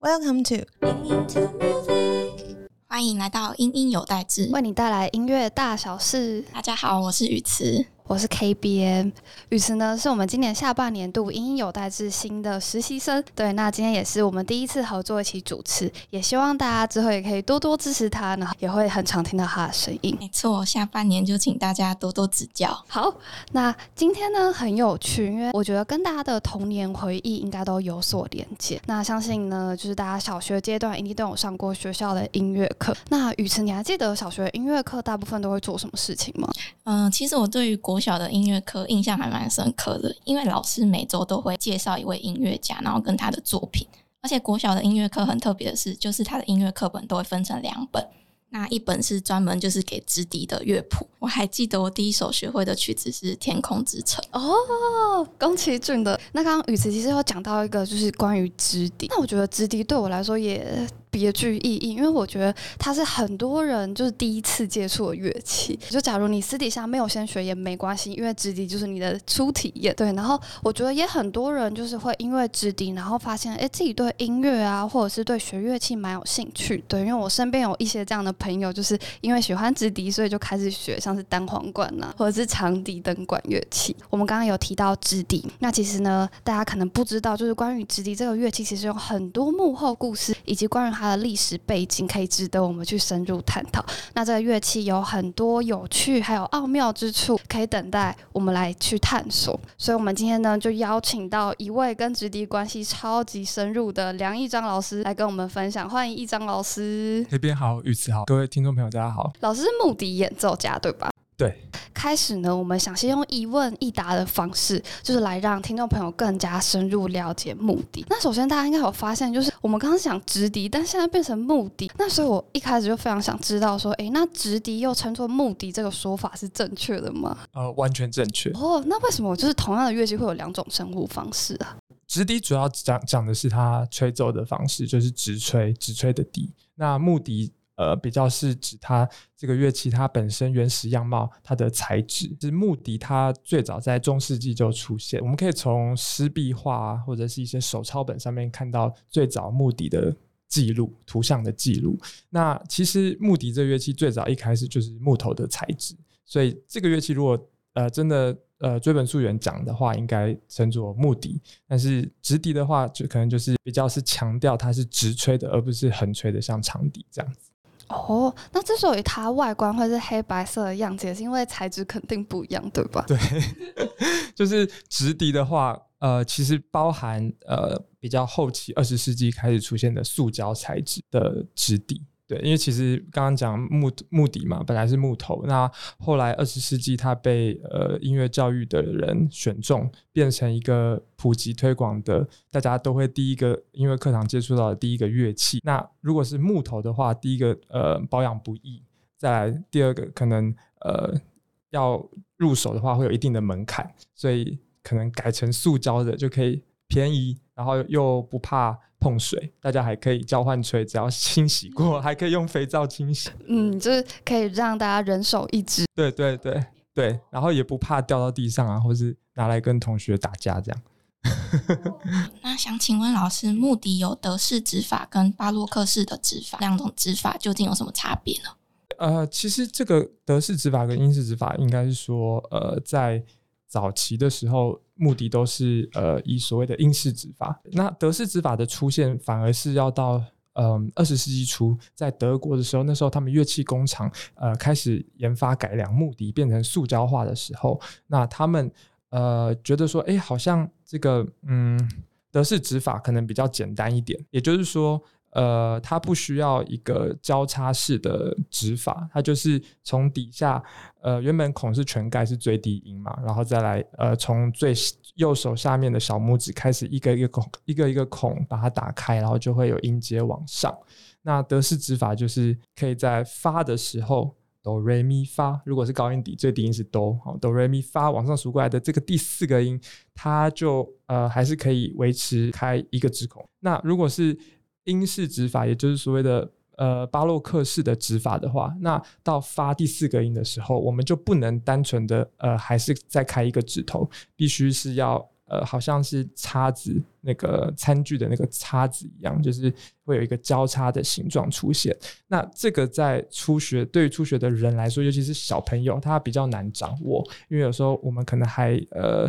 Welcome to 欢迎来到音音有代志，为你带来音乐大小事。大家好，我是雨慈。我是 KBM 雨慈呢，是我们今年下半年度音音有代之新的实习生。对，那今天也是我们第一次合作一起主持，也希望大家之后也可以多多支持他，然后也会很常听到他的声音。没错，下半年就请大家多多指教。好，那今天呢很有趣，因为我觉得跟大家的童年回忆应该都有所连接。那相信呢，就是大家小学阶段一定都有上过学校的音乐课。那雨慈，你还记得小学音乐课大部分都会做什么事情吗？嗯，其实我对于国国小的音乐课印象还蛮深刻的，因为老师每周都会介绍一位音乐家，然后跟他的作品。而且国小的音乐课很特别的是，就是他的音乐课本都会分成两本，那一本是专门就是给直笛的乐谱。我还记得我第一首学会的曲子是《天空之城》哦，宫崎骏的。那刚刚雨慈其实有讲到一个，就是关于直笛。那我觉得直笛对我来说也。别具意义，因为我觉得它是很多人就是第一次接触的乐器。就假如你私底下没有先学也没关系，因为直笛就是你的初体验。对，然后我觉得也很多人就是会因为直笛，然后发现哎自己对音乐啊，或者是对学乐器蛮有兴趣。对，因为我身边有一些这样的朋友，就是因为喜欢直笛，所以就开始学像是单簧管呐，或者是长笛等管乐器。我们刚刚有提到直笛，那其实呢，大家可能不知道，就是关于直笛这个乐器，其实有很多幕后故事，以及关于它的历史背景可以值得我们去深入探讨。那这个乐器有很多有趣还有奥妙之处，可以等待我们来去探索。所以，我们今天呢，就邀请到一位跟直笛关系超级深入的梁义章老师来跟我们分享。欢迎义章老师。那边好，玉慈好，各位听众朋友大家好。老师是木笛演奏家对吧？对，开始呢，我们想先用一问一答的方式，就是来让听众朋友更加深入了解目的。那首先，大家应该有发现，就是我们刚刚讲直笛，但现在变成目的。那所以我一开始就非常想知道，说，哎，那直笛又称作目的，这个说法是正确的吗？呃，完全正确。哦，那为什么就是同样的乐器会有两种称呼方式啊？直笛主要讲讲的是它吹奏的方式，就是直吹，直吹的笛。那木笛。呃，比较是指它这个乐器它本身原始样貌，它的材质是木笛，它最早在中世纪就出现。我们可以从湿壁画或者是一些手抄本上面看到最早木笛的记录、图像的记录。那其实木笛这乐器最早一开始就是木头的材质，所以这个乐器如果呃真的呃追本溯源讲的话，应该称作木笛。但是直笛的话，就可能就是比较是强调它是直吹的，而不是横吹的，像长笛这样子。哦，那之所以它外观会是黑白色的样子，也是因为材质肯定不一样，对吧？对，就是直笛的话，呃，其实包含呃比较后期二十世纪开始出现的塑胶材质的直笛。对，因为其实刚刚讲木木笛嘛，本来是木头，那后来二十世纪它被呃音乐教育的人选中，变成一个普及推广的，大家都会第一个音乐课堂接触到的第一个乐器。那如果是木头的话，第一个呃保养不易，再来第二个可能呃要入手的话会有一定的门槛，所以可能改成塑胶的就可以便宜，然后又不怕。碰水，大家还可以交换吹，只要清洗过，还可以用肥皂清洗。嗯，就是可以让大家人手一支。对对对对，然后也不怕掉到地上啊，或是拿来跟同学打架这样。那想请问老师，目的有德式指法跟巴洛克式的指法两种指法，究竟有什么差别呢？呃，其实这个德式指法跟英式指法，应该是说，呃，在早期的时候。目的都是呃以所谓的英式指法，那德式指法的出现反而是要到嗯二十世纪初，在德国的时候，那时候他们乐器工厂呃开始研发改良木笛变成塑胶化的时候，那他们呃觉得说，哎，好像这个嗯德式指法可能比较简单一点，也就是说。呃，它不需要一个交叉式的指法，它就是从底下，呃，原本孔是全盖是最低音嘛，然后再来，呃，从最右手下面的小拇指开始一个一个孔，一个一个孔把它打开，然后就会有音阶往上。那德式指法就是可以在发的时候哆瑞咪发，如果是高音底，最低音是哆，好哆瑞咪发往上数过来的这个第四个音，它就呃还是可以维持开一个指孔。那如果是英式指法，也就是所谓的呃巴洛克式的指法的话，那到发第四个音的时候，我们就不能单纯的呃还是再开一个指头，必须是要呃，好像是叉子那个餐具的那个叉子一样，就是会有一个交叉的形状出现。那这个在初学对于初学的人来说，尤其是小朋友，他比较难掌握，因为有时候我们可能还呃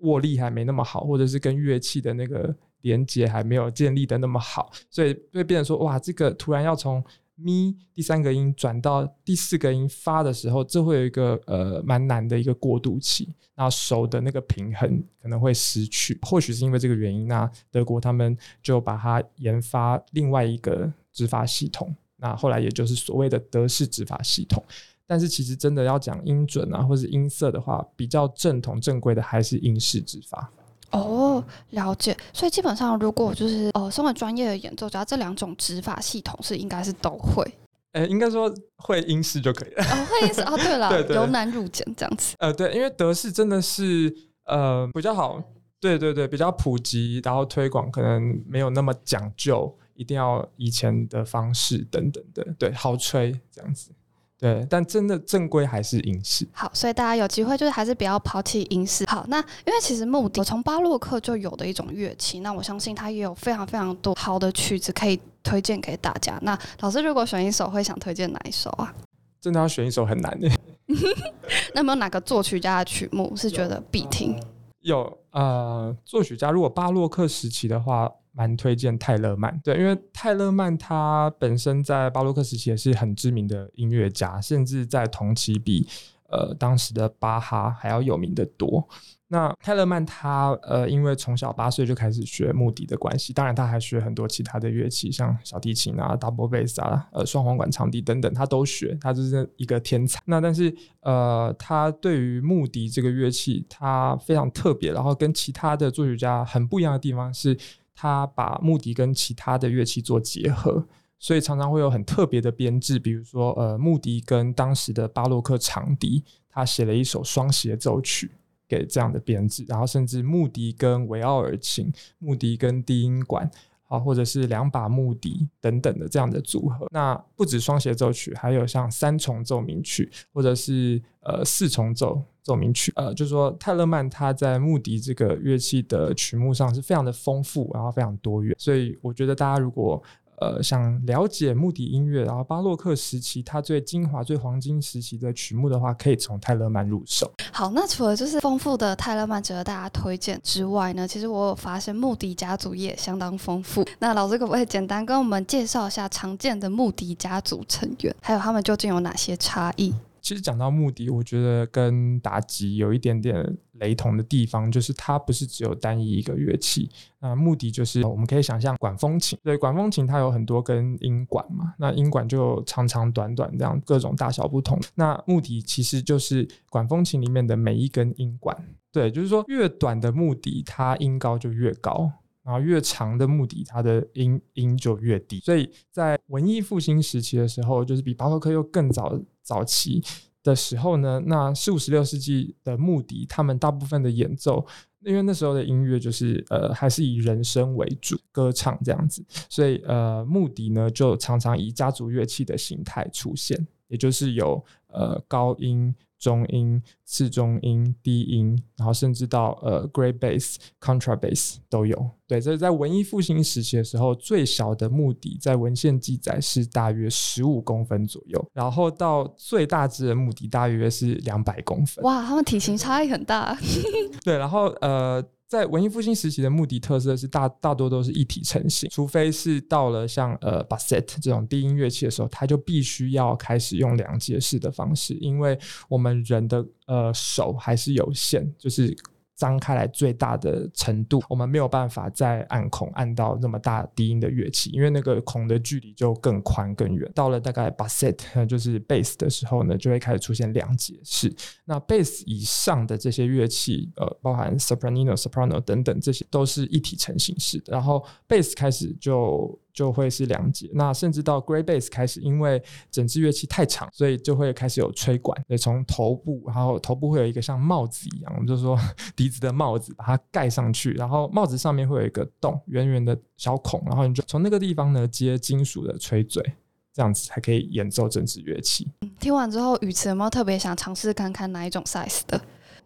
握力还没那么好，或者是跟乐器的那个连接还没有建立的那么好，所以会变成说，哇，这个突然要从咪第三个音转到第四个音发的时候，这会有一个呃蛮难的一个过渡期，那手的那个平衡可能会失去。或许是因为这个原因，那德国他们就把它研发另外一个指法系统，那后来也就是所谓的德式指法系统。但是其实真的要讲音准啊，或是音色的话，比较正统正规的还是英式指法。哦，了解。所以基本上，如果就是呃，身为专业的演奏家，这两种指法系统是应该是都会。呃，应该说会英式就可以了。哦，会英式哦，对了，对对由难入简这样子。呃，对，因为德式真的是呃比较好，对对对，比较普及，然后推广可能没有那么讲究，一定要以前的方式等等的，对，好吹这样子。对，但真的正规还是英式。好，所以大家有机会就是还是不要抛弃英式。好，那因为其实木笛从巴洛克就有的一种乐器，那我相信它也有非常非常多好的曲子可以推荐给大家。那老师如果选一首，会想推荐哪一首啊？真的要选一首很难的。那有没有哪个作曲家的曲目是觉得必听？有呃，作曲家如果巴洛克时期的话。蛮推荐泰勒曼，对，因为泰勒曼他本身在巴洛克时期也是很知名的音乐家，甚至在同期比呃当时的巴哈还要有名的多。那泰勒曼他呃因为从小八岁就开始学木笛的关系，当然他还学很多其他的乐器，像小提琴啊、double bass 啊、呃双簧管长笛等等，他都学，他就是一个天才。那但是呃他对于木笛这个乐器，他非常特别，然后跟其他的作曲家很不一样的地方是。他把木笛跟其他的乐器做结合，所以常常会有很特别的编制，比如说呃木笛跟当时的巴洛克长笛，他写了一首双协奏曲给这样的编制，然后甚至木笛跟维奥尔琴、木笛跟低音管。啊，或者是两把木笛等等的这样的组合，那不止双协奏曲，还有像三重奏鸣曲，或者是呃四重奏奏鸣曲，呃，就是说泰勒曼他在木笛这个乐器的曲目上是非常的丰富，然后非常多元，所以我觉得大家如果。呃，想了解木笛音乐，然后巴洛克时期它最精华、最黄金时期的曲目的话，可以从泰勒曼入手。好，那除了就是丰富的泰勒曼值得大家推荐之外呢，其实我有发现木笛家族也相当丰富。那老师可不可以简单跟我们介绍一下常见的木笛家族成员，还有他们究竟有哪些差异？其实讲到木笛，我觉得跟打击有一点点雷同的地方，就是它不是只有单一一个乐器。那木笛就是我们可以想象管风琴，对，管风琴它有很多根音管嘛，那音管就长长短短这样各种大小不同。那木笛其实就是管风琴里面的每一根音管，对，就是说越短的木笛它音高就越高，然后越长的木笛它的音音就越低。所以在文艺复兴时期的时候，就是比巴洛克又更早。早期的时候呢，那十五、十六世纪的木笛，他们大部分的演奏，因为那时候的音乐就是呃，还是以人声为主，歌唱这样子，所以呃，木笛呢就常常以家族乐器的形态出现，也就是有呃高音。中音、次中音、低音，然后甚至到呃，great bass、contra bass 都有。对，这是在文艺复兴时期的时候，最小的目的在文献记载是大约十五公分左右，然后到最大只的目的大约是两百公分。哇，他们体型差异很大。对，然后呃。在文艺复兴时期的目的特色是大大多都是一体成型，除非是到了像呃巴塞特这种低音乐器的时候，它就必须要开始用两节式的方式，因为我们人的呃手还是有限，就是。张开来最大的程度，我们没有办法再按孔按到那么大低音的乐器，因为那个孔的距离就更宽更远。到了大概 bass 就是 bass 的时候呢，就会开始出现两节式。那 bass 以上的这些乐器，呃，包含 soprano、soprano 等等，这些都是一体成型式的。然后 bass 开始就。就会是两节，那甚至到 great bass 开始，因为整支乐器太长，所以就会开始有吹管，对，从头部，然后头部会有一个像帽子一样，我们就说笛子的帽子，把它盖上去，然后帽子上面会有一个洞，圆圆的小孔，然后你就从那个地方呢接金属的吹嘴，这样子才可以演奏整支乐器。听完之后，宇慈有没有特别想尝试看看哪一种 size 的？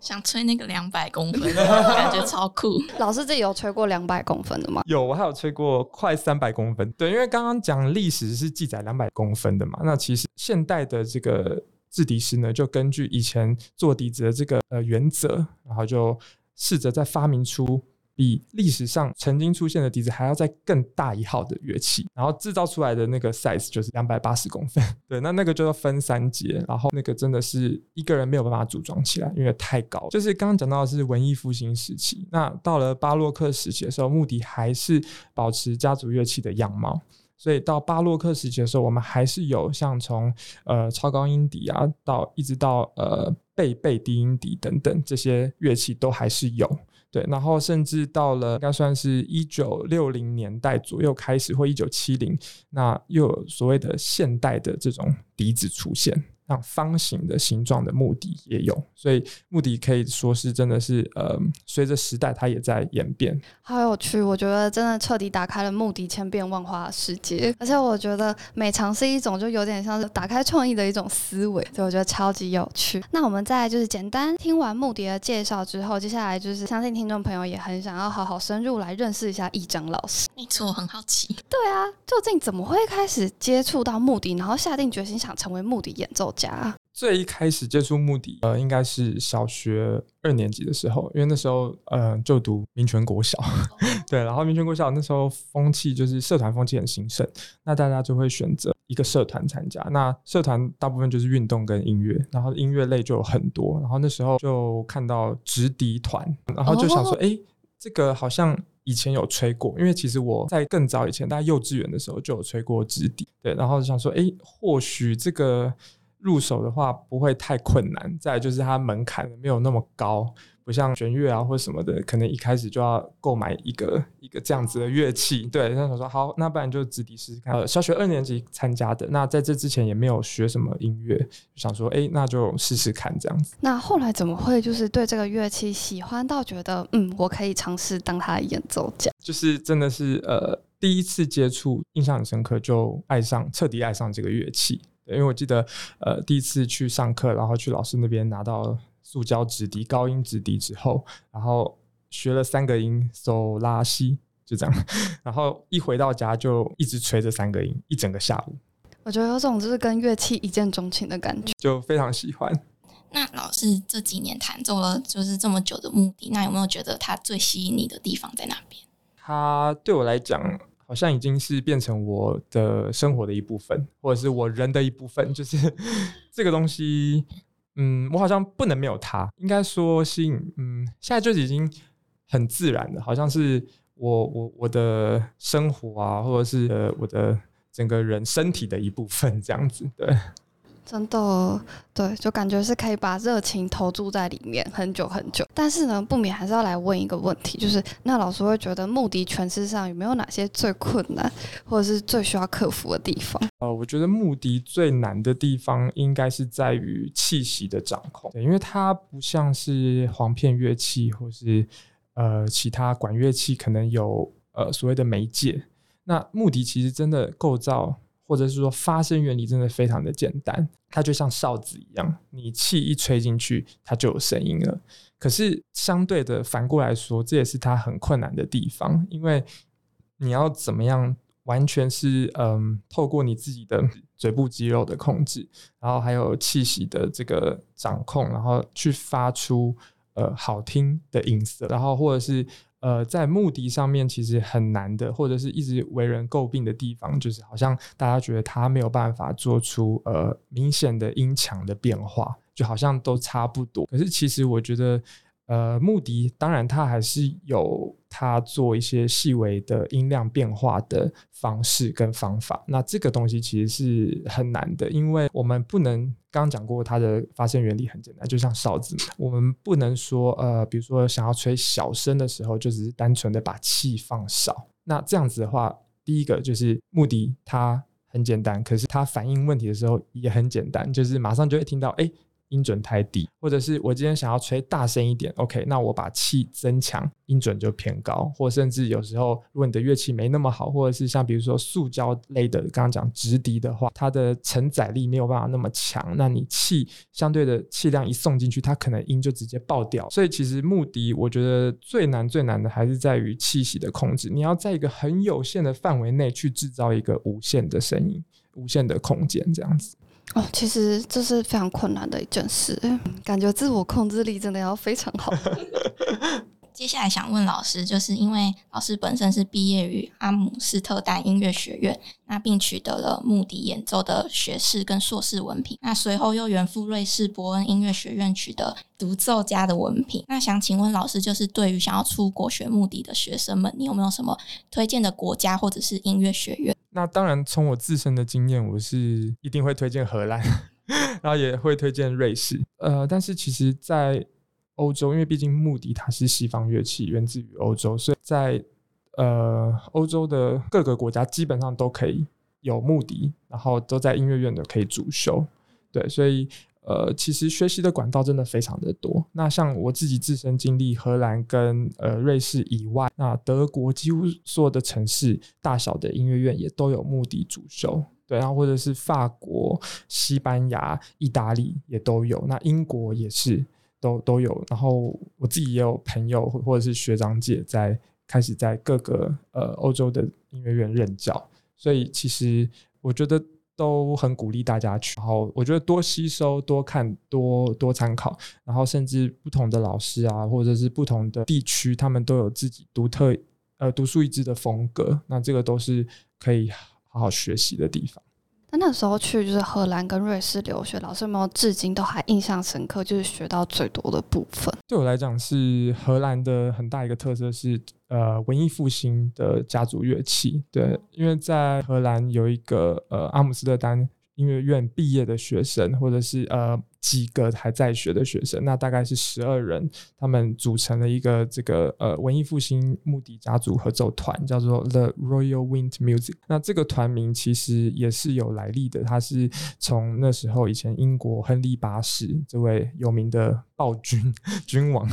想吹那个两百公分，感觉超酷。老师自己有吹过两百公分的吗？有，我还有吹过快三百公分。对，因为刚刚讲历史是记载两百公分的嘛，那其实现代的这个制笛师呢，就根据以前做笛子的这个呃原则，然后就试着再发明出。比历史上曾经出现的笛子还要再更大一号的乐器，然后制造出来的那个 size 就是两百八十公分。对，那那个就要分三节，然后那个真的是一个人没有办法组装起来，因为太高。就是刚刚讲到的是文艺复兴时期，那到了巴洛克时期的时候，目的还是保持家族乐器的样貌。所以到巴洛克时期的时候，我们还是有像从呃超高音笛啊，到一直到呃贝贝低音笛等等这些乐器都还是有。对，然后甚至到了应该算是一九六零年代左右开始，或一九七零，那又有所谓的现代的这种笛子出现。像方形的形状的木笛也有，所以木笛可以说是真的是呃，随着时代它也在演变。好有趣，我觉得真的彻底打开了木笛千变万化的世界。而且我觉得每尝试一种，就有点像是打开创意的一种思维，所以我觉得超级有趣。那我们在就是简单听完木笛的介绍之后，接下来就是相信听众朋友也很想要好好深入来认识一下易章老师。没错，很好奇。对啊，究竟怎么会开始接触到木笛，然后下定决心想成为木笛演奏？家。最一开始接触目的，呃，应该是小学二年级的时候，因为那时候呃就读民权国小，对，然后民权国小那时候风气就是社团风气很兴盛，那大家就会选择一个社团参加，那社团大部分就是运动跟音乐，然后音乐类就有很多，然后那时候就看到直笛团，然后就想说，哎，这个好像以前有吹过，因为其实我在更早以前，大概幼稚园的时候就有吹过直笛，对，然后就想说，哎，或许这个。入手的话不会太困难，再就是它门槛没有那么高，不像弦乐啊或什么的，可能一开始就要购买一个一个这样子的乐器。对，那想说好，那不然就直笛试试看。呃，小学二年级参加的，那在这之前也没有学什么音乐，就想说，哎，那就试试看这样子。那后来怎么会就是对这个乐器喜欢到觉得，嗯，我可以尝试当他的演奏家？就是真的是呃第一次接触，印象很深刻，就爱上彻底爱上这个乐器。因为我记得，呃，第一次去上课，然后去老师那边拿到塑胶纸笛、高音纸笛之后，然后学了三个音，嗦拉西，就这样，然后一回到家就一直吹这三个音，一整个下午。我觉得有种就是跟乐器一见钟情的感觉，就非常喜欢。那老师这几年弹奏了就是这么久的目的，那有没有觉得他最吸引你的地方在哪边？他对我来讲。好像已经是变成我的生活的一部分，或者是我人的一部分。就是这个东西，嗯，我好像不能没有它。应该说，吸引，嗯，现在就已经很自然的，好像是我我我的生活啊，或者是呃我的整个人身体的一部分，这样子，对。真的，对，就感觉是可以把热情投注在里面很久很久。但是呢，不免还是要来问一个问题，就是那老师会觉得木笛诠释上有没有哪些最困难，或者是最需要克服的地方？呃，我觉得木笛最难的地方应该是在于气息的掌控，因为它不像是簧片乐器或是呃其他管乐器，可能有呃所谓的媒介。那木笛其实真的构造。或者是说发声原理真的非常的简单，它就像哨子一样，你气一吹进去，它就有声音了。可是相对的反过来说，这也是它很困难的地方，因为你要怎么样完全是嗯，透过你自己的嘴部肌肉的控制，然后还有气息的这个掌控，然后去发出呃好听的音色，然后或者是。呃，在目的上面其实很难的，或者是一直为人诟病的地方，就是好像大家觉得他没有办法做出呃明显的音强的变化，就好像都差不多。可是其实我觉得。呃，目的当然，它还是有它做一些细微的音量变化的方式跟方法。那这个东西其实是很难的，因为我们不能刚刚讲过它的发声原理很简单，就像哨子，我们不能说呃，比如说想要吹小声的时候，就只是单纯的把气放少。那这样子的话，第一个就是目的它很简单，可是它反应问题的时候也很简单，就是马上就会听到哎。音准太低，或者是我今天想要吹大声一点，OK，那我把气增强，音准就偏高，或甚至有时候如果你的乐器没那么好，或者是像比如说塑胶类的，刚刚讲直笛的话，它的承载力没有办法那么强，那你气相对的气量一送进去，它可能音就直接爆掉。所以其实目的我觉得最难最难的还是在于气息的控制，你要在一个很有限的范围内去制造一个无限的声音、无限的空间，这样子。哦，其实这是非常困难的一件事，感觉自我控制力真的要非常好。接下来想问老师，就是因为老师本身是毕业于阿姆斯特丹音乐学院，那并取得了穆笛演奏的学士跟硕士文凭，那随后又远赴瑞士伯恩音乐学院取得独奏家的文凭。那想请问老师，就是对于想要出国学穆笛的学生们，你有没有什么推荐的国家或者是音乐学院？那当然，从我自身的经验，我是一定会推荐荷兰，然后也会推荐瑞士。呃，但是其实，在欧洲，因为毕竟穆迪它是西方乐器，源自于欧洲，所以在呃欧洲的各个国家基本上都可以有穆迪，然后都在音乐院的可以主修。对，所以呃其实学习的管道真的非常的多。那像我自己自身经历，荷兰跟呃瑞士以外，那德国几乎所有的城市大小的音乐院也都有穆迪主修。对，然后或者是法国、西班牙、意大利也都有，那英国也是。都都有，然后我自己也有朋友或者是学长姐在开始在各个呃欧洲的音乐院任教，所以其实我觉得都很鼓励大家去。然后我觉得多吸收、多看、多多参考，然后甚至不同的老师啊，或者是不同的地区，他们都有自己独特呃独树一帜的风格，那这个都是可以好好学习的地方。那那时候去就是荷兰跟瑞士留学，老师有没有至今都还印象深刻？就是学到最多的部分？对我来讲，是荷兰的很大一个特色是，呃，文艺复兴的家族乐器。对，因为在荷兰有一个呃阿姆斯特丹音乐院毕业的学生，或者是呃。几个还在学的学生，那大概是十二人，他们组成了一个这个呃文艺复兴穆迪家族合奏团，叫做 The Royal Wind Music。那这个团名其实也是有来历的，它是从那时候以前英国亨利八世这位有名的暴君 君王，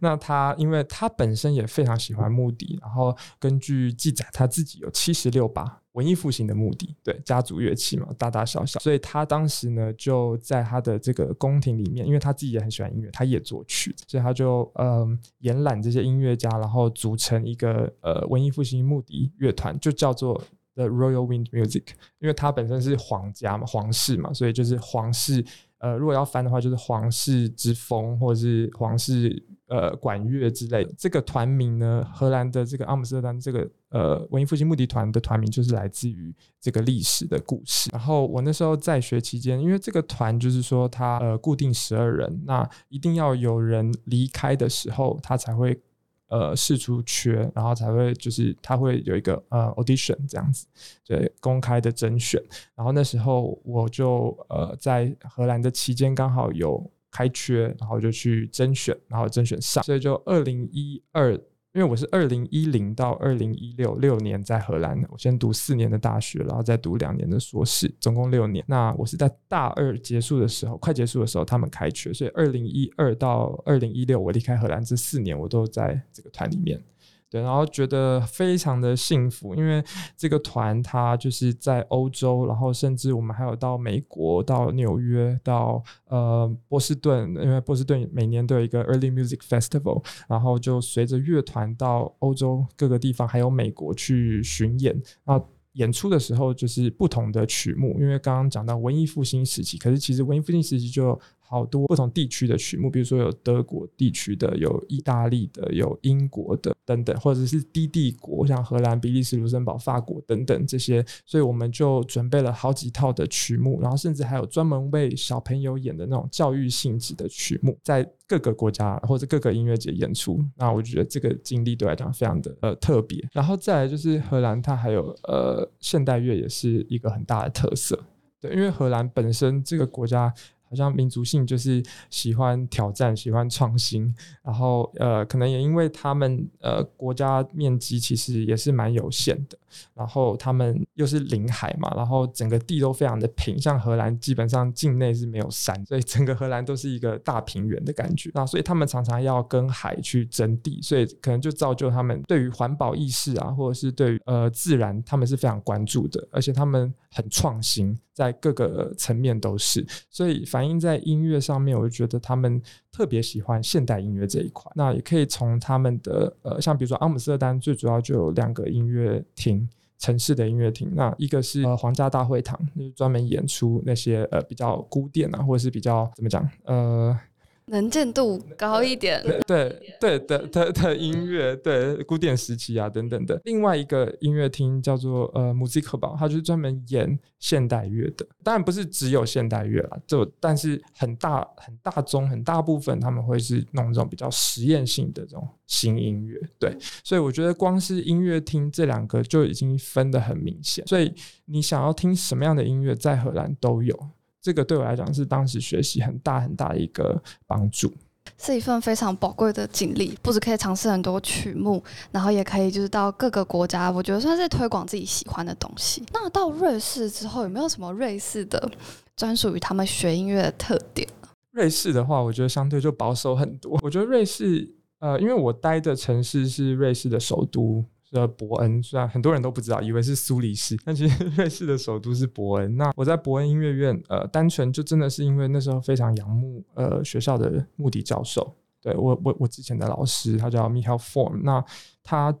那他因为他本身也非常喜欢穆迪，然后根据记载，他自己有七十六把。文艺复兴的目的，对家族乐器嘛，大大小小，所以他当时呢就在他的这个宫廷里面，因为他自己也很喜欢音乐，他也作曲，所以他就嗯延揽这些音乐家，然后组成一个呃文艺复兴目的乐团，就叫做 The Royal Wind Music，因为他本身是皇家嘛，皇室嘛，所以就是皇室。呃，如果要翻的话，就是皇室之风，或者是皇室呃管乐之类。这个团名呢，荷兰的这个阿姆斯特丹这个呃文艺复兴目的团的团名，就是来自于这个历史的故事。然后我那时候在学期间，因为这个团就是说它呃固定十二人，那一定要有人离开的时候，他才会。呃，试出缺，然后才会就是他会有一个呃 audition 这样子，对，公开的甄选。然后那时候我就呃在荷兰的期间刚好有开缺，然后就去甄选，然后甄选上，所以就二零一二。因为我是二零一零到二零一六六年在荷兰，我先读四年的大学，然后再读两年的硕士，总共六年。那我是在大二结束的时候，快结束的时候，他们开缺，所以二零一二到二零一六，我离开荷兰这四年，我都在这个团里面。对，然后觉得非常的幸福，因为这个团它就是在欧洲，然后甚至我们还有到美国、到纽约、到呃波士顿，因为波士顿每年都有一个 Early Music Festival，然后就随着乐团到欧洲各个地方，还有美国去巡演啊。演出的时候就是不同的曲目，因为刚刚讲到文艺复兴时期，可是其实文艺复兴时期就。好多不同地区的曲目，比如说有德国地区的，有意大利的，有英国的等等，或者是低帝国，像荷兰、比利时、卢森堡、法国等等这些，所以我们就准备了好几套的曲目，然后甚至还有专门为小朋友演的那种教育性质的曲目，在各个国家或者各个音乐节演出。那我觉得这个经历对来讲非常的呃特别。然后再来就是荷兰，它还有呃现代乐也是一个很大的特色，对，因为荷兰本身这个国家。像民族性就是喜欢挑战、喜欢创新，然后呃，可能也因为他们呃国家面积其实也是蛮有限的，然后他们又是临海嘛，然后整个地都非常的平，像荷兰基本上境内是没有山，所以整个荷兰都是一个大平原的感觉。那所以他们常常要跟海去争地，所以可能就造就他们对于环保意识啊，或者是对于呃自然，他们是非常关注的，而且他们很创新，在各个层面都是，所以反映在音乐上面，我就觉得他们特别喜欢现代音乐这一块。那也可以从他们的呃，像比如说阿姆斯特丹，最主要就有两个音乐厅。城市的音乐厅，那一个是呃皇家大会堂，就是专门演出那些呃比较古典啊，或者是比较怎么讲呃。能见度高一点，对对的的的音乐，对古典时期啊等等的。另外一个音乐厅叫做呃 m u s i c 堡，它就是专门演现代乐的。当然不是只有现代乐啦，就但是很大很大宗很大部分他们会是弄这种比较实验性的这种新音乐。对，所以我觉得光是音乐厅这两个就已经分得很明显。所以你想要听什么样的音乐，在荷兰都有。这个对我来讲是当时学习很大很大的一个帮助，是一份非常宝贵的经历。不止可以尝试很多曲目，然后也可以就是到各个国家，我觉得算是推广自己喜欢的东西。那到瑞士之后，有没有什么瑞士的专属于他们学音乐的特点？瑞士的话，我觉得相对就保守很多。我觉得瑞士，呃，因为我待的城市是瑞士的首都。的伯恩，虽然很多人都不知道，以为是苏黎世，但其实 瑞士的首都是伯恩。那我在伯恩音乐院，呃，单纯就真的是因为那时候非常仰慕呃学校的穆迪教授，对我我我之前的老师，他叫 Michael Form，那他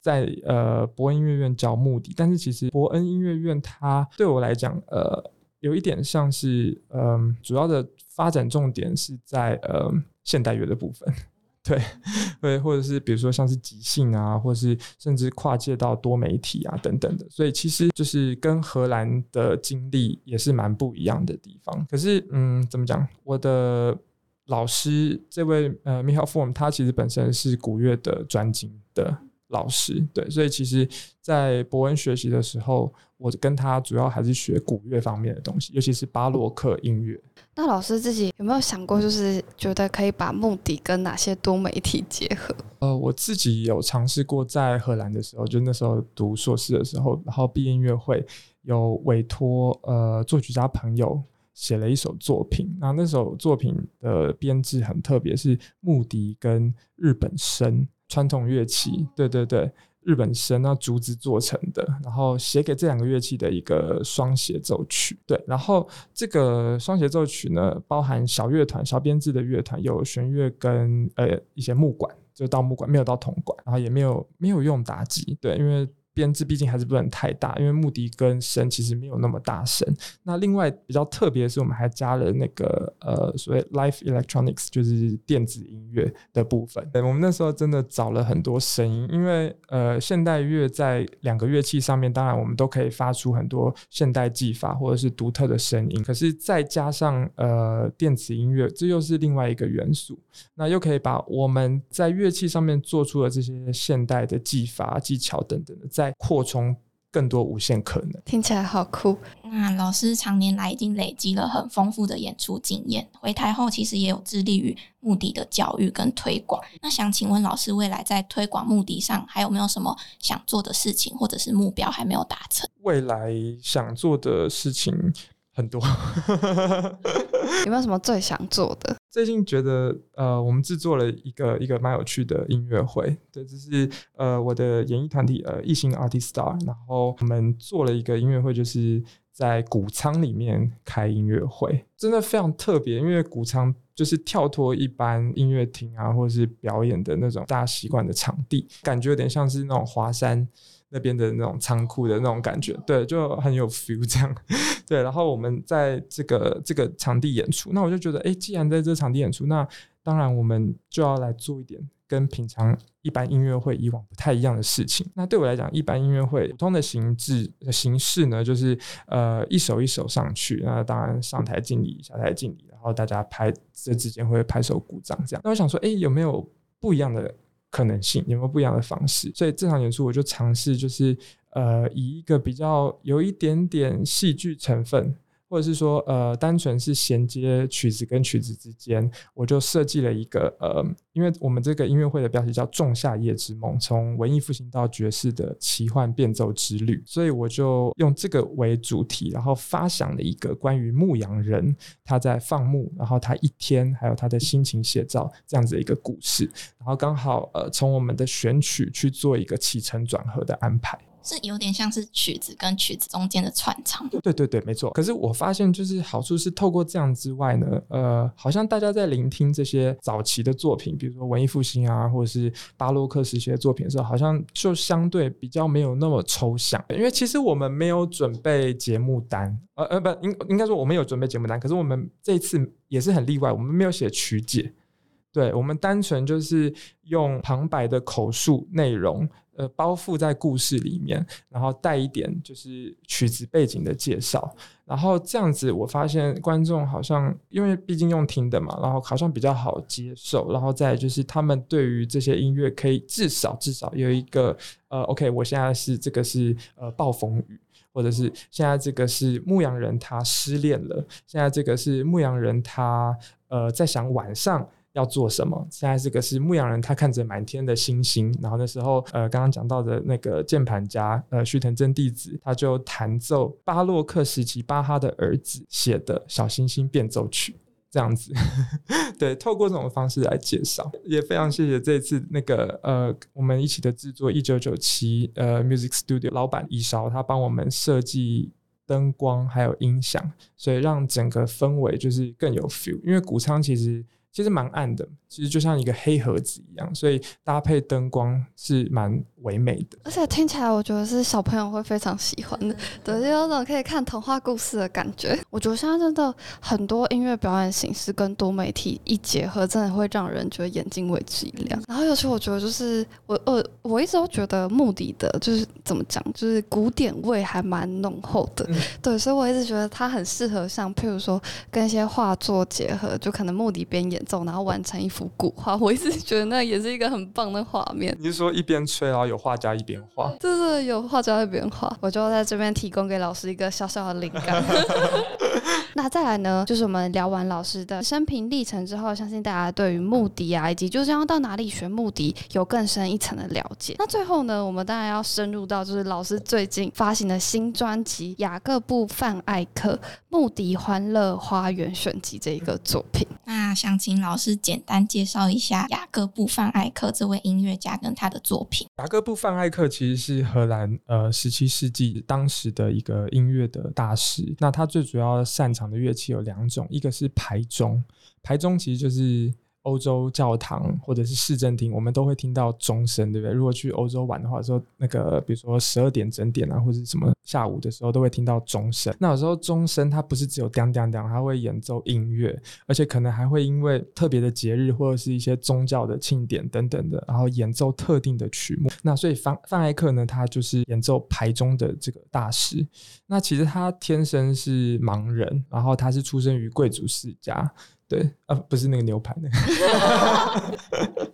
在呃伯恩音乐院教穆迪，但是其实伯恩音乐院它对我来讲，呃，有一点像是，嗯，主要的发展重点是在呃现代乐的部分。对，对，或者是比如说像是即兴啊，或者是甚至跨界到多媒体啊等等的，所以其实就是跟荷兰的经历也是蛮不一样的地方。可是，嗯，怎么讲？我的老师这位呃 Michael Form，他其实本身是古乐的专精的。老师对，所以其实，在伯恩学习的时候，我跟他主要还是学古乐方面的东西，尤其是巴洛克音乐。那老师自己有没有想过，就是觉得可以把目的跟哪些多媒体结合？呃，我自己有尝试过，在荷兰的时候，就那时候读硕士的时候，然后毕业音乐会有委托呃作曲家朋友写了一首作品，那那首作品的编制很特别，是木笛跟日本笙。传统乐器，对对对，日本神那竹子做成的，然后写给这两个乐器的一个双协奏曲，对，然后这个双协奏曲呢，包含小乐团、小编制的乐团，有弦乐跟呃一些木管，就到木管，没有到铜管，然后也没有没有用打击，对，因为。编制毕竟还是不能太大，因为木笛跟声其实没有那么大声。那另外比较特别的是，我们还加了那个呃所谓 live electronics，就是电子音乐的部分。对，我们那时候真的找了很多声音，因为呃现代乐在两个乐器上面，当然我们都可以发出很多现代技法或者是独特的声音，可是再加上呃电子音乐，这又是另外一个元素，那又可以把我们在乐器上面做出的这些现代的技法、技巧等等的在扩充更多无限可能，听起来好酷。那老师常年来已经累积了很丰富的演出经验，回台后其实也有致力于目的的教育跟推广。那想请问老师，未来在推广目的上还有没有什么想做的事情，或者是目标还没有达成？未来想做的事情。很多，有没有什么最想做的？最近觉得，呃，我们制作了一个一个蛮有趣的音乐会，对，这是呃我的演艺团体呃异星 Artist Star，然后我们做了一个音乐会，就是在谷仓里面开音乐会，真的非常特别，因为谷仓就是跳脱一般音乐厅啊，或者是表演的那种大家习惯的场地，感觉有点像是那种华山。那边的那种仓库的那种感觉，对，就很有 feel 这样，对。然后我们在这个这个场地演出，那我就觉得，哎，既然在这场地演出，那当然我们就要来做一点跟平常一般音乐会以往不太一样的事情。那对我来讲，一般音乐会普通的形制形式呢，就是呃一首一首上去，那当然上台敬礼，下台敬礼，然后大家拍这之间会拍手鼓掌这样。那我想说，哎，有没有不一样的？可能性有没有不一样的方式？所以这场演出我就尝试，就是呃，以一个比较有一点点戏剧成分，或者是说呃单纯是衔接曲子跟曲子之间，我就设计了一个呃，因为我们这个音乐会的标题叫《仲夏夜之梦》，从文艺复兴到爵士的奇幻变奏之旅，所以我就用这个为主题，然后发想了一个关于牧羊人他在放牧，然后他一天还有他的心情写照这样子的一个故事，然后刚好呃从我们的选曲去做一个起承转合的安排。是有点像是曲子跟曲子中间的串场。对对对，没错。可是我发现，就是好处是透过这样之外呢，呃，好像大家在聆听这些早期的作品，比如说文艺复兴啊，或者是巴洛克时期的作品的时候，好像就相对比较没有那么抽象。因为其实我们没有准备节目单，呃呃，不应应该说我们有准备节目单，可是我们这一次也是很例外，我们没有写曲解，对我们单纯就是用旁白的口述内容。呃，包覆在故事里面，然后带一点就是曲子背景的介绍，然后这样子，我发现观众好像因为毕竟用听的嘛，然后好像比较好接受，然后再就是他们对于这些音乐可以至少至少有一个呃，OK，我现在是这个是呃暴风雨，或者是现在这个是牧羊人他失恋了，现在这个是牧羊人他呃在想晚上。要做什么？现在这个是牧羊人，他看着满天的星星。然后那时候，呃，刚刚讲到的那个键盘家，呃，须藤真弟子，他就弹奏巴洛克时期巴哈的儿子写的小星星变奏曲，这样子。对，透过这种方式来介绍，也非常谢谢这次那个呃，我们一起的制作一九九七呃 Music Studio 老板一勺，他帮我们设计灯光还有音响，所以让整个氛围就是更有 feel。因为谷仓其实。其实蛮暗的，其实就像一个黑盒子一样，所以搭配灯光是蛮唯美的。而且听起来，我觉得是小朋友会非常喜欢的，对，就有种可以看童话故事的感觉。我觉得现在真的很多音乐表演形式跟多媒体一结合，真的会让人觉得眼睛为之一亮。然后尤其我觉得，就是我我，我一直都觉得目的的，就是怎么讲，就是古典味还蛮浓厚的。对，所以我一直觉得它很适合像譬如说跟一些画作结合，就可能目的边演。走，然后完成一幅古画，我一直觉得那也是一个很棒的画面。你是说一边吹，然后有画家一边画？对对，有画家一边画，我就在这边提供给老师一个小小的灵感。那再来呢，就是我们聊完老师的生平历程之后，相信大家对于目的啊，以及就是要到哪里学目的，有更深一层的了解。那最后呢，我们当然要深入到就是老师最近发行的新专辑《雅各布范艾克穆迪欢乐花园选集》这一个作品。那想请老师简单介绍一下雅各布范艾克这位音乐家跟他的作品。雅各布范艾克其实是荷兰呃十七世纪当时的一个音乐的大师。那他最主要擅长的乐器有两种，一个是排钟，排钟其实就是。欧洲教堂或者是市政厅，我们都会听到钟声，对不对？如果去欧洲玩的话，说那个比如说十二点整点啊，或者什么下午的时候，都会听到钟声。那有时候钟声它不是只有叮叮叮，它会演奏音乐，而且可能还会因为特别的节日或者是一些宗教的庆典等等的，然后演奏特定的曲目。那所以范范艾克呢，他就是演奏排钟的这个大师。那其实他天生是盲人，然后他是出生于贵族世家。对啊，不是那个牛排那个。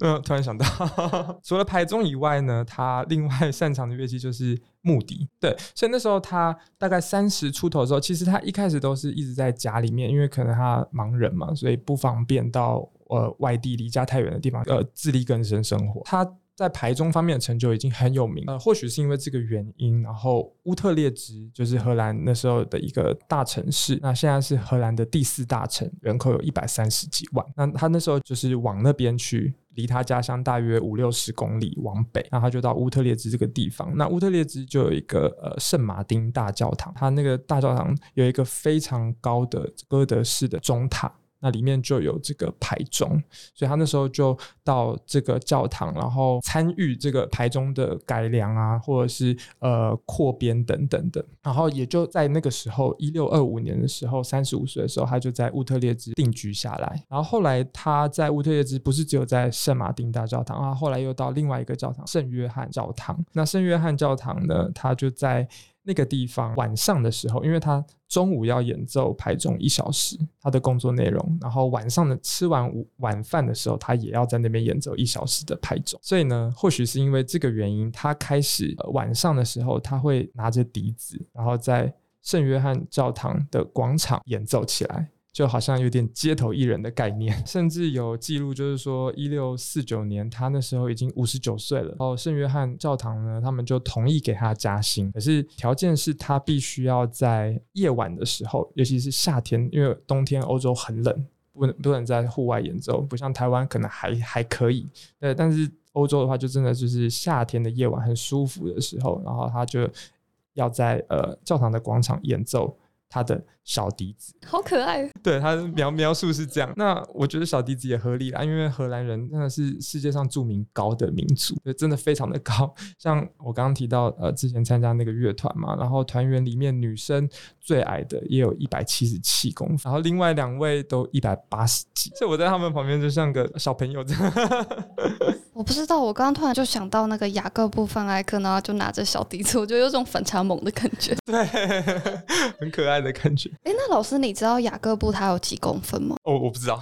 嗯，突然想到，除了排钟以外呢，他另外擅长的乐器就是木笛。对，所以那时候他大概三十出头的时候，其实他一开始都是一直在家里面，因为可能他盲人嘛，所以不方便到呃外地离家太远的地方呃自力更生生活。他在排中方面的成就已经很有名，呃，或许是因为这个原因，然后乌特列支就是荷兰那时候的一个大城市，那现在是荷兰的第四大城，人口有一百三十几万。那他那时候就是往那边去，离他家乡大约五六十公里往北，然后他就到乌特列支这个地方。那乌特列支就有一个呃圣马丁大教堂，他那个大教堂有一个非常高的哥德式的钟塔。那里面就有这个牌钟，所以他那时候就到这个教堂，然后参与这个牌钟的改良啊，或者是呃扩编等等的。然后也就在那个时候，一六二五年的时候，三十五岁的时候，他就在乌特列支定居下来。然后后来他在乌特列支不是只有在圣马丁大教堂啊，后来又到另外一个教堂圣约翰教堂。那圣约翰教堂呢，他就在。那个地方晚上的时候，因为他中午要演奏排钟一小时，他的工作内容，然后晚上的吃完午晚饭的时候，他也要在那边演奏一小时的排钟。所以呢，或许是因为这个原因，他开始晚上的时候他会拿着笛子，然后在圣约翰教堂的广场演奏起来。就好像有点街头艺人的概念，甚至有记录，就是说一六四九年，他那时候已经五十九岁了。然后圣约翰教堂呢，他们就同意给他加薪，可是条件是他必须要在夜晚的时候，尤其是夏天，因为冬天欧洲很冷，不能不能在户外演奏，不像台湾可能还还可以。对，但是欧洲的话，就真的就是夏天的夜晚很舒服的时候，然后他就要在呃教堂的广场演奏。他的小笛子好可爱，对他描描述是这样。那我觉得小笛子也合理啦，因为荷兰人真的是世界上著名高的民族，对，真的非常的高。像我刚刚提到，呃，之前参加那个乐团嘛，然后团员里面女生最矮的也有一百七十七公分，然后另外两位都一百八十几，所以我在他们旁边就像个小朋友这样。我不知道，我刚刚突然就想到那个雅各布范艾克，然后就拿着小笛子，我觉得有种反差萌的感觉，对，很可爱的感觉。哎，那老师，你知道雅各布他有几公分吗？哦，我不知道，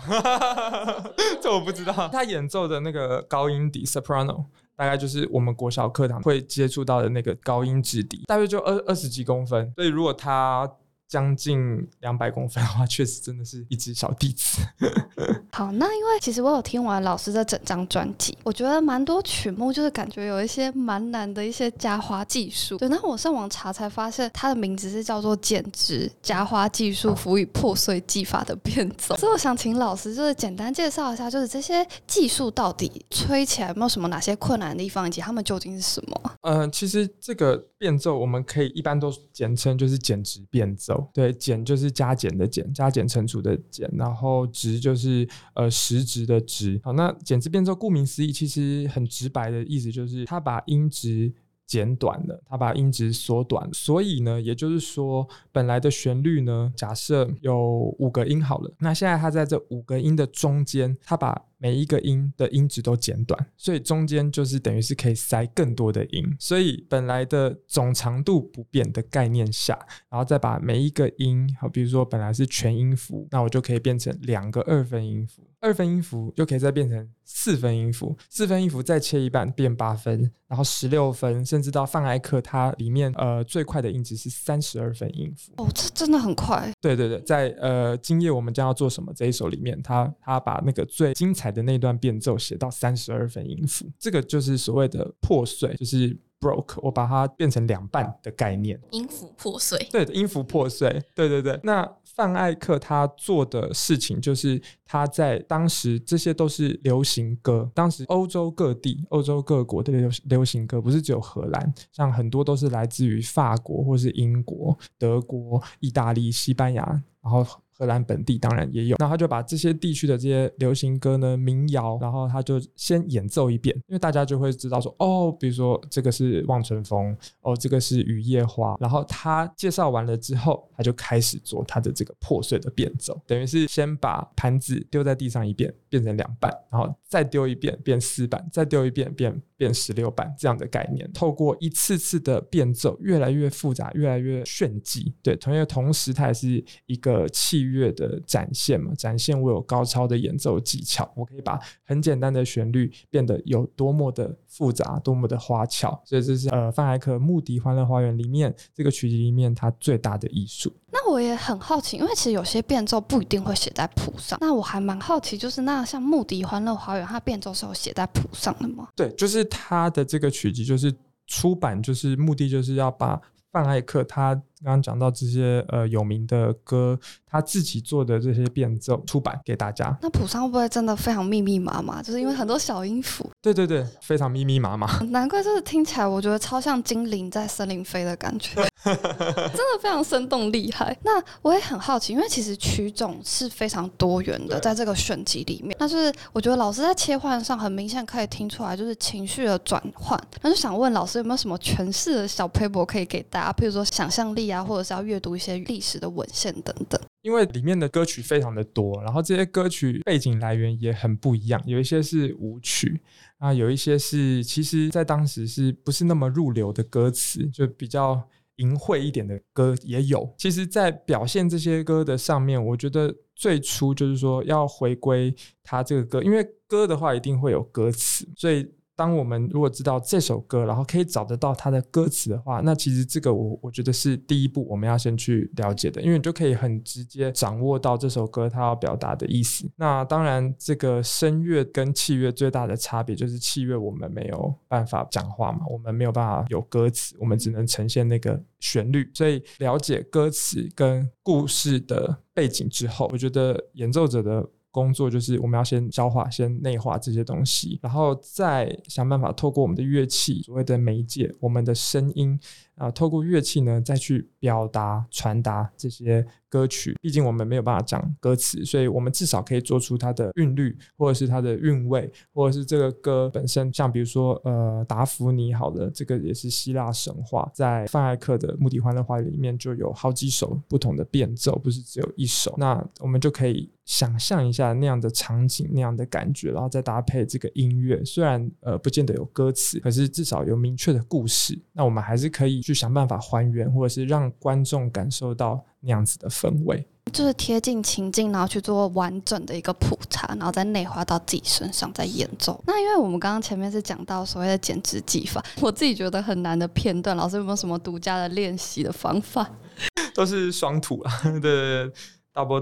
这我不知道。他演奏的那个高音笛 soprano，大概就是我们国小课堂会接触到的那个高音质笛，大约就二二十几公分。所以如果他将近两百公分的话，确实真的是一只小弟子。好，那因为其实我有听完老师的整张专辑，我觉得蛮多曲目就是感觉有一些蛮难的一些加花技术。对，那我上网查才发现，它的名字是叫做“剪枝加花技术辅以破碎技法的变奏”。所以我想请老师就是简单介绍一下，就是这些技术到底吹起来有没有什么哪些困难的地方，以及它们究竟是什么？嗯，其实这个变奏我们可以一般都简称就是简直变奏。对，减就是加减的减，加减乘除的减，然后值就是。呃，实值的值，好，那减值变奏，顾名思义，其实很直白的意思就是，它把音值减短了，它把音值缩短，所以呢，也就是说，本来的旋律呢，假设有五个音好了，那现在它在这五个音的中间，它把每一个音的音值都减短，所以中间就是等于是可以塞更多的音，所以本来的总长度不变的概念下，然后再把每一个音，好，比如说本来是全音符，那我就可以变成两个二分音符，二分音符就可以再变成四分音符，四分音符再切一半变八分，然后十六分，甚至到范艾克它里面呃最快的音值是三十二分音符。哦，这真的很快。对对对，在呃今夜我们将要做什么这一首里面，他他把那个最精彩。的那段变奏写到三十二分音符，这个就是所谓的破碎，就是 broke，我把它变成两半的概念。音符破碎，对，音符破碎，对对对。那范艾克他做的事情，就是他在当时这些都是流行歌，当时欧洲各地、欧洲各国的流流行歌，不是只有荷兰，像很多都是来自于法国或是英国、德国、意大利、西班牙，然后。荷兰本地当然也有，那他就把这些地区的这些流行歌呢、民谣，然后他就先演奏一遍，因为大家就会知道说，哦，比如说这个是《望春风》，哦，这个是《雨夜花》，然后他介绍完了之后，他就开始做他的这个破碎的变奏，等于是先把盘子丢在地上一遍，变成两半，然后再丢一遍变四版，再丢一遍变变十六版这样的概念，透过一次次的变奏，越来越复杂，越来越炫技，对，同样同时它也是一个器。乐的展现嘛，展现我有高超的演奏技巧，我可以把很简单的旋律变得有多么的复杂，多么的花俏。所以这是呃范海克《穆迪欢乐花园》里面这个曲集里面它最大的艺术。那我也很好奇，因为其实有些变奏不一定会写在谱上。那我还蛮好奇，就是那像《穆迪欢乐花园》，它变奏是有写在谱上的吗？对，就是它的这个曲集，就是出版，就是目的就是要把范艾克他。刚刚讲到这些呃有名的歌，他自己做的这些变奏出版给大家。那谱上会不会真的非常密密麻麻？就是因为很多小音符。对对对，非常密密麻麻。难怪就是听起来我觉得超像精灵在森林飞的感觉，真的非常生动厉害。那我也很好奇，因为其实曲种是非常多元的，在这个选集里面，那就是我觉得老师在切换上很明显可以听出来，就是情绪的转换。那就想问老师有没有什么诠释的小 paper 可以给大家，譬如说想象力啊。啊，或者是要阅读一些历史的文献等等，因为里面的歌曲非常的多，然后这些歌曲背景来源也很不一样，有一些是舞曲啊，有一些是其实在当时是不是那么入流的歌词，就比较淫秽一点的歌也有。其实，在表现这些歌的上面，我觉得最初就是说要回归它这个歌，因为歌的话一定会有歌词，所以。当我们如果知道这首歌，然后可以找得到它的歌词的话，那其实这个我我觉得是第一步，我们要先去了解的，因为你就可以很直接掌握到这首歌它要表达的意思。那当然，这个声乐跟器乐最大的差别就是器乐我们没有办法讲话嘛，我们没有办法有歌词，我们只能呈现那个旋律。所以了解歌词跟故事的背景之后，我觉得演奏者的。工作就是我们要先消化、先内化这些东西，然后再想办法透过我们的乐器，所谓的媒介，我们的声音啊，透过乐器呢再去表达、传达这些。歌曲，毕竟我们没有办法讲歌词，所以我们至少可以做出它的韵律，或者是它的韵味，或者是这个歌本身。像比如说，呃，达芙妮，好的，这个也是希腊神话，在范艾克的《穆迪欢乐花园》里面就有好几首不同的变奏，不是只有一首。那我们就可以想象一下那样的场景、那样的感觉，然后再搭配这个音乐。虽然呃不见得有歌词，可是至少有明确的故事。那我们还是可以去想办法还原，或者是让观众感受到。那样子的氛围，就是贴近情境，然后去做完整的一个普查，然后再内化到自己身上，再演奏。那因为我们刚刚前面是讲到所谓的减脂技法，我自己觉得很难的片段，老师有没有什么独家的练习的方法？都是双吐啊，对。大波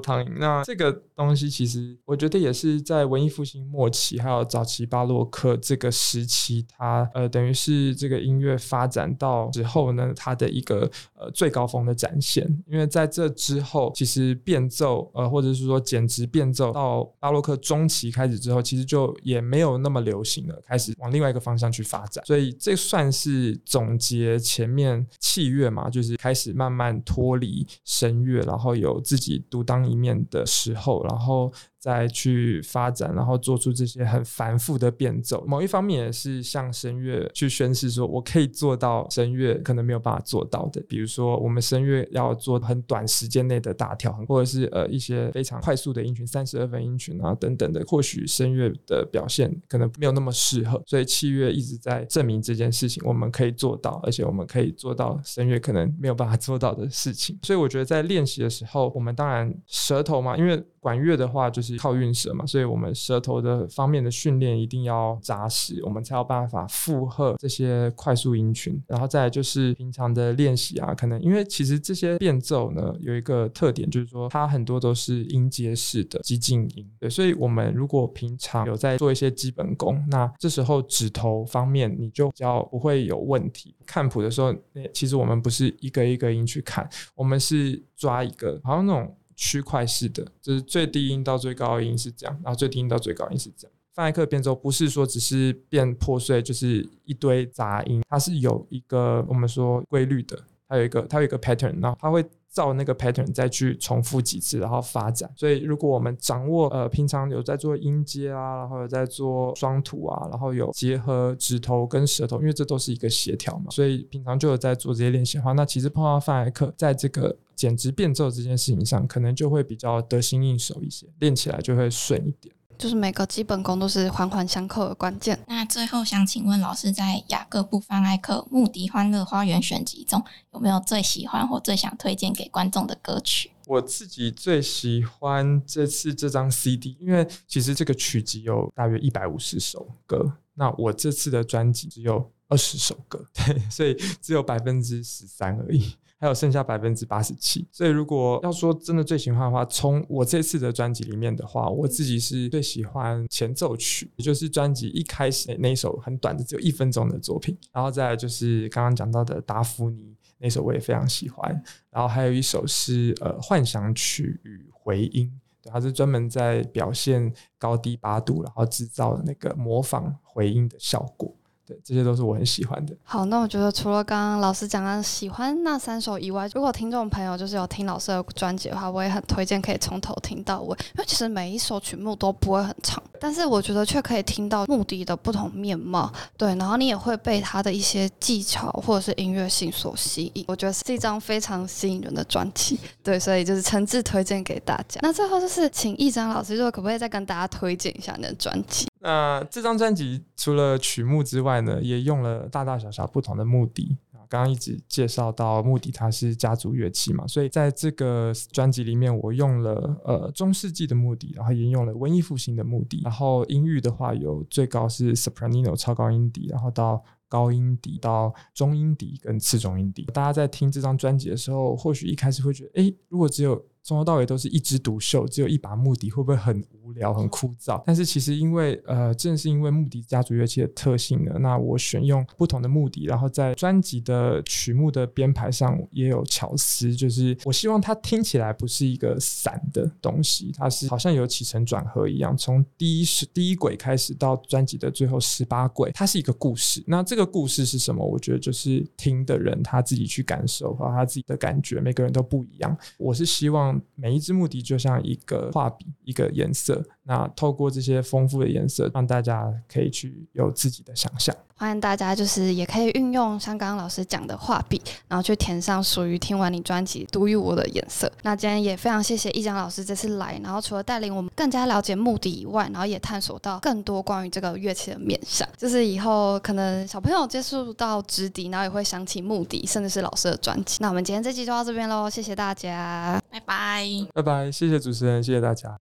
汤饮，那这个东西其实我觉得也是在文艺复兴末期，还有早期巴洛克这个时期，它呃等于是这个音乐发展到之后呢，它的一个呃最高峰的展现。因为在这之后，其实变奏呃或者是说简直变奏到巴洛克中期开始之后，其实就也没有那么流行了，开始往另外一个方向去发展。所以这算是总结前面器乐嘛，就是开始慢慢脱离声乐，然后有自己独。当一面的时候，然后。再去发展，然后做出这些很繁复的变奏。某一方面也是向声乐去宣示，说我可以做到声乐可能没有办法做到的。比如说，我们声乐要做很短时间内的大跳，或者是呃一些非常快速的音群，三十二分音群啊等等的，或许声乐的表现可能没有那么适合。所以器乐一直在证明这件事情，我们可以做到，而且我们可以做到声乐可能没有办法做到的事情。所以我觉得在练习的时候，我们当然舌头嘛，因为管乐的话就是靠韵舌嘛，所以我们舌头的方面的训练一定要扎实，我们才有办法负荷这些快速音群。然后再就是平常的练习啊，可能因为其实这些变奏呢有一个特点，就是说它很多都是音阶式的激进音，对，所以我们如果平常有在做一些基本功，那这时候指头方面你就比较不会有问题。看谱的时候，其实我们不是一个一个音去看，我们是抓一个，好像那种。区块式的，就是最低音到最高音是这样，然后最低音到最高音是这样。范艾克变奏不是说只是变破碎，就是一堆杂音，它是有一个我们说规律的，它有一个它有一个 pattern，然后它会照那个 pattern 再去重复几次，然后发展。所以如果我们掌握呃平常有在做音阶啊，然后有在做双吐啊，然后有结合指头跟舌头，因为这都是一个协调嘛，所以平常就有在做这些练习的话，那其实碰到范艾克在这个。简直变奏这件事情上，可能就会比较得心应手一些，练起来就会顺一点。就是每个基本功都是环环相扣的关键。那最后想请问老师，在雅各布·范艾克《穆迪欢乐花园》选集中，有没有最喜欢或最想推荐给观众的歌曲？我自己最喜欢这次这张 CD，因为其实这个曲集有大约一百五十首歌，那我这次的专辑只有二十首歌，对，所以只有百分之十三而已。还有剩下百分之八十七，所以如果要说真的最喜欢的话，从我这次的专辑里面的话，我自己是最喜欢前奏曲，也就是专辑一开始那一首很短的只有一分钟的作品，然后再来就是刚刚讲到的达芙妮那首我也非常喜欢，然后还有一首是呃幻想曲与回音，它是专门在表现高低八度，然后制造那个模仿回音的效果。这些都是我很喜欢的。好，那我觉得除了刚刚老师讲的喜欢那三首以外，如果听众朋友就是有听老师的专辑的话，我也很推荐可以从头听到尾，因为其实每一首曲目都不会很长，但是我觉得却可以听到目的的不同面貌。对，然后你也会被他的一些技巧或者是音乐性所吸引。我觉得是一张非常吸引人的专辑。对，所以就是诚挚推荐给大家。那最后就是请易章老师，就可不可以再跟大家推荐一下你的专辑？那这张专辑除了曲目之外呢，也用了大大小小不同的目的啊，刚刚一直介绍到木笛，它是家族乐器嘛，所以在这个专辑里面，我用了呃中世纪的木笛，然后也用了文艺复兴的木笛，然后音域的话有最高是 soprano 超高音笛，然后到高音笛到中音笛跟次中音笛。大家在听这张专辑的时候，或许一开始会觉得，哎，如果只有从头到尾都是一枝独秀，只有一把木笛，会不会很聊、很枯燥？但是其实因为呃，正是因为木笛家族乐器的特性呢，那我选用不同的木笛，然后在专辑的曲目的编排上也有巧思，就是我希望它听起来不是一个散的东西，它是好像有起承转合一样，从第一是第一轨开始到专辑的最后十八轨，它是一个故事。那这个故事是什么？我觉得就是听的人他自己去感受和他自己的感觉，每个人都不一样。我是希望。每一支木笛就像一个画笔，一个颜色。那透过这些丰富的颜色，让大家可以去有自己的想象。欢迎大家，就是也可以运用像刚刚老师讲的画笔，然后去填上属于听完你专辑独一无二的颜色。那今天也非常谢谢一江老师这次来，然后除了带领我们更加了解目的以外，然后也探索到更多关于这个乐器的面向。就是以后可能小朋友接触到直笛，然后也会想起木笛，甚至是老师的专辑。那我们今天这期就到这边喽，谢谢大家，拜拜，拜拜，谢谢主持人，谢谢大家。